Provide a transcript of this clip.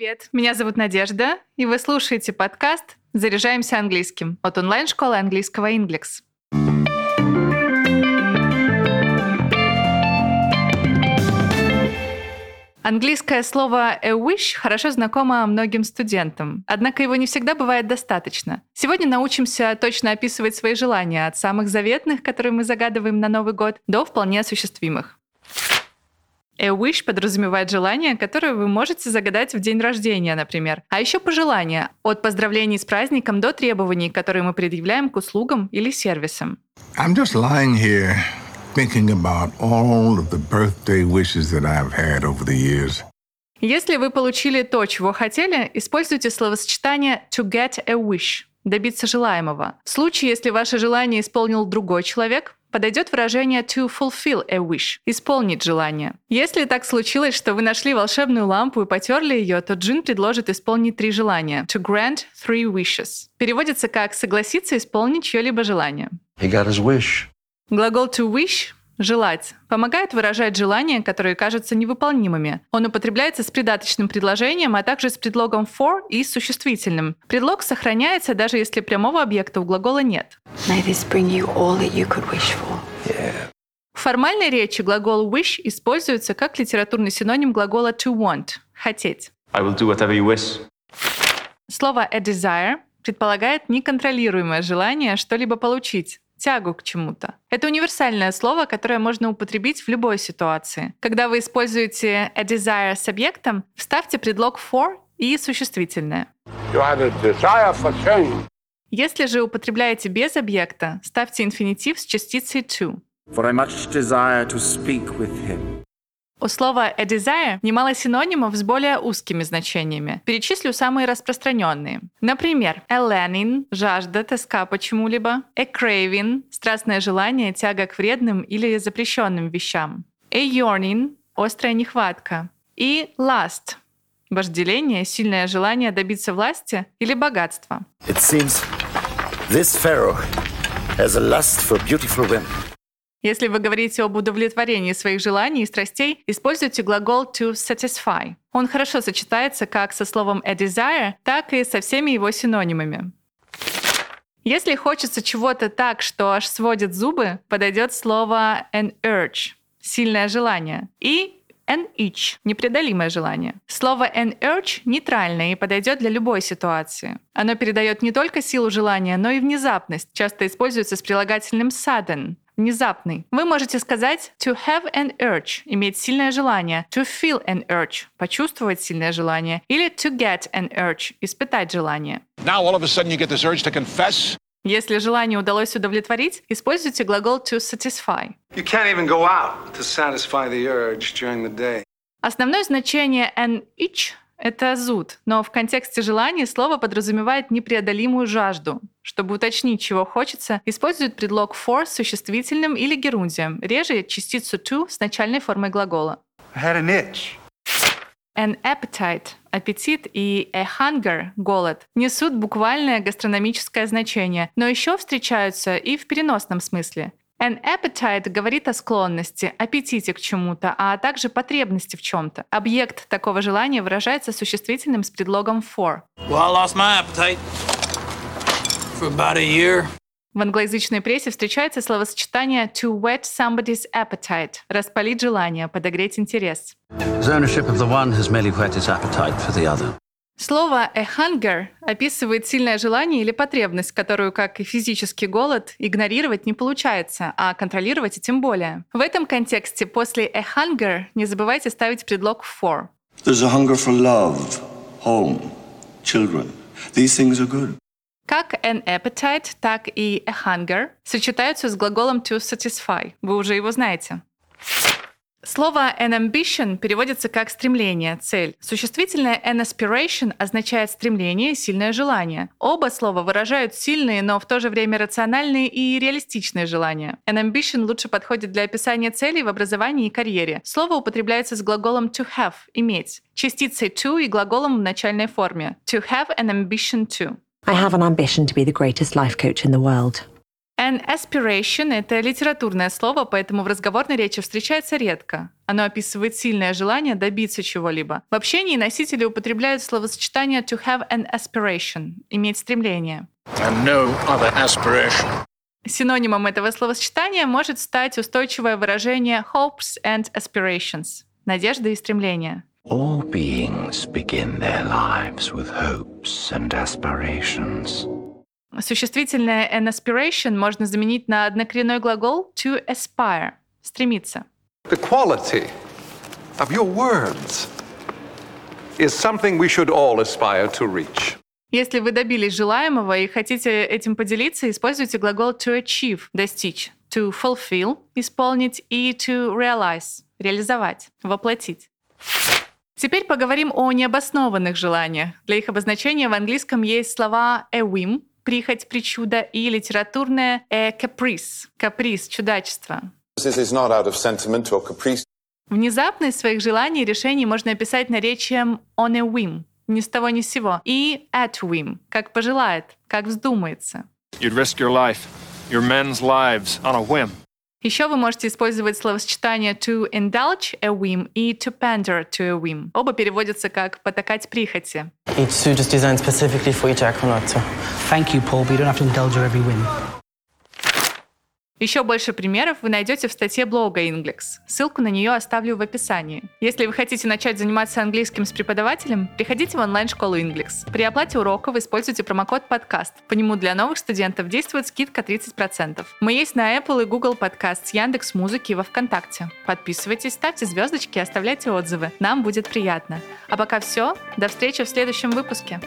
Привет, меня зовут Надежда, и вы слушаете подкаст «Заряжаемся английским» от онлайн-школы английского Inglex. Английское слово a wish хорошо знакомо многим студентам, однако его не всегда бывает достаточно. Сегодня научимся точно описывать свои желания от самых заветных, которые мы загадываем на Новый год, до вполне осуществимых. A wish подразумевает желание, которое вы можете загадать в день рождения, например. А еще пожелания, от поздравлений с праздником до требований, которые мы предъявляем к услугам или сервисам. I'm just lying here thinking about all of the birthday wishes that I've had over the years. Если вы получили то, чего хотели, используйте словосочетание to get a wish – добиться желаемого. В случае, если ваше желание исполнил другой человек, подойдет выражение to fulfill a wish – исполнить желание. Если так случилось, что вы нашли волшебную лампу и потерли ее, то Джин предложит исполнить три желания – to grant three wishes. Переводится как «согласиться исполнить чье-либо желание». He got his wish. Глагол to wish Желать помогает выражать желания, которые кажутся невыполнимыми. Он употребляется с придаточным предложением, а также с предлогом for и с существительным. Предлог сохраняется, даже если прямого объекта у глагола нет. В формальной речи глагол wish используется как литературный синоним глагола to want – хотеть. I will do whatever you wish. Слово a desire предполагает неконтролируемое желание что-либо получить, тягу к чему-то. Это универсальное слово, которое можно употребить в любой ситуации. Когда вы используете a desire с объектом, вставьте предлог for и существительное. You had a desire for change. Если же употребляете без объекта, ставьте инфинитив с частицей to. For I much desire to speak with him. У слова a desire немало синонимов с более узкими значениями. Перечислю самые распространенные. Например, a longing – жажда, тоска по чему-либо. A craving – страстное желание, тяга к вредным или запрещенным вещам. A yearning – острая нехватка. И lust – вожделение, сильное желание добиться власти или богатства. It seems this pharaoh has a lust for beautiful women. Если вы говорите об удовлетворении своих желаний и страстей, используйте глагол to satisfy. Он хорошо сочетается как со словом a desire, так и со всеми его синонимами. Если хочется чего-то так, что аж сводит зубы, подойдет слово an urge – сильное желание, и an itch – непреодолимое желание. Слово an urge нейтральное и подойдет для любой ситуации. Оно передает не только силу желания, но и внезапность. Часто используется с прилагательным sudden внезапный. Вы можете сказать to have an urge – иметь сильное желание, to feel an urge – почувствовать сильное желание, или to get an urge – испытать желание. Now all of a sudden you get this urge to confess. Если желание удалось удовлетворить, используйте глагол to satisfy. You can't even go out to satisfy the urge during the day. Основное значение an itch – это зуд, но в контексте желания слово подразумевает непреодолимую жажду. Чтобы уточнить, чего хочется, используют предлог for с существительным или герундием, реже частицу to с начальной формой глагола. I had an itch. An appetite – аппетит и a hunger – голод – несут буквальное гастрономическое значение, но еще встречаются и в переносном смысле. An appetite говорит о склонности, аппетите к чему-то, а также потребности в чем-то. Объект такого желания выражается существительным с предлогом for. Well, I lost my appetite for about a year. В англоязычной прессе встречается словосочетание to whet somebody's appetite – распалить желание, подогреть интерес. His ownership of the one has merely whet his appetite for the other. Слово a hunger описывает сильное желание или потребность, которую, как и физический голод, игнорировать не получается, а контролировать и тем более. В этом контексте после a hunger не забывайте ставить предлог for. There's a hunger for love, home, children. These things are good. Как an appetite, так и a hunger сочетаются с глаголом to satisfy. Вы уже его знаете. Слово an ambition переводится как стремление, цель. Существительное an aspiration означает стремление, сильное желание. Оба слова выражают сильные, но в то же время рациональные и реалистичные желания. An ambition лучше подходит для описания целей в образовании и карьере. Слово употребляется с глаголом to have – иметь, частицей to и глаголом в начальной форме. To have an ambition to. I have an ambition to be the greatest life coach in the world. An aspiration — это литературное слово, поэтому в разговорной речи встречается редко. Оно описывает сильное желание добиться чего-либо. В общении носители употребляют словосочетание to have an aspiration — иметь стремление. And no other aspiration. Синонимом этого словосочетания может стать устойчивое выражение hopes and aspirations — надежда и стремление. All beings begin their lives with hopes and aspirations. Существительное an aspiration можно заменить на однокоренной глагол to aspire — стремиться. The quality of your words is something we should all aspire to reach. Если вы добились желаемого и хотите этим поделиться, используйте глагол to achieve — достичь, to fulfill — исполнить и to realize — реализовать, воплотить. Теперь поговорим о необоснованных желаниях. Для их обозначения в английском есть слова a whim — прихоть, причуда, и литературное a caprice — каприз, чудачество. This is not out of sentiment or caprice. Внезапность своих желаний и решений можно описать наречием on a whim, ни с того ни с сего, и at whim, как пожелает, как вздумается. You'd risk your life, your men's lives, on a whim. Еще вы можете использовать словосочетание to indulge a whim и to pander to a whim. Оба переводятся как потакать прихоти. Each suit is designed specifically for each aquanaut. Thank you, Paul, but you don't have to indulge your every whim. Еще больше примеров вы найдете в статье блога Inglex. Ссылку на нее оставлю в описании. Если вы хотите начать заниматься английским с преподавателем, приходите в онлайн-школу Inglex. При оплате уроков используйте промокод подкаст. По нему для новых студентов действует скидка 30%. Мы есть на Apple и Google Podcast, Яндекс Музыки и во Вконтакте. Подписывайтесь, ставьте звездочки и оставляйте отзывы. Нам будет приятно. А пока все. До встречи в следующем выпуске.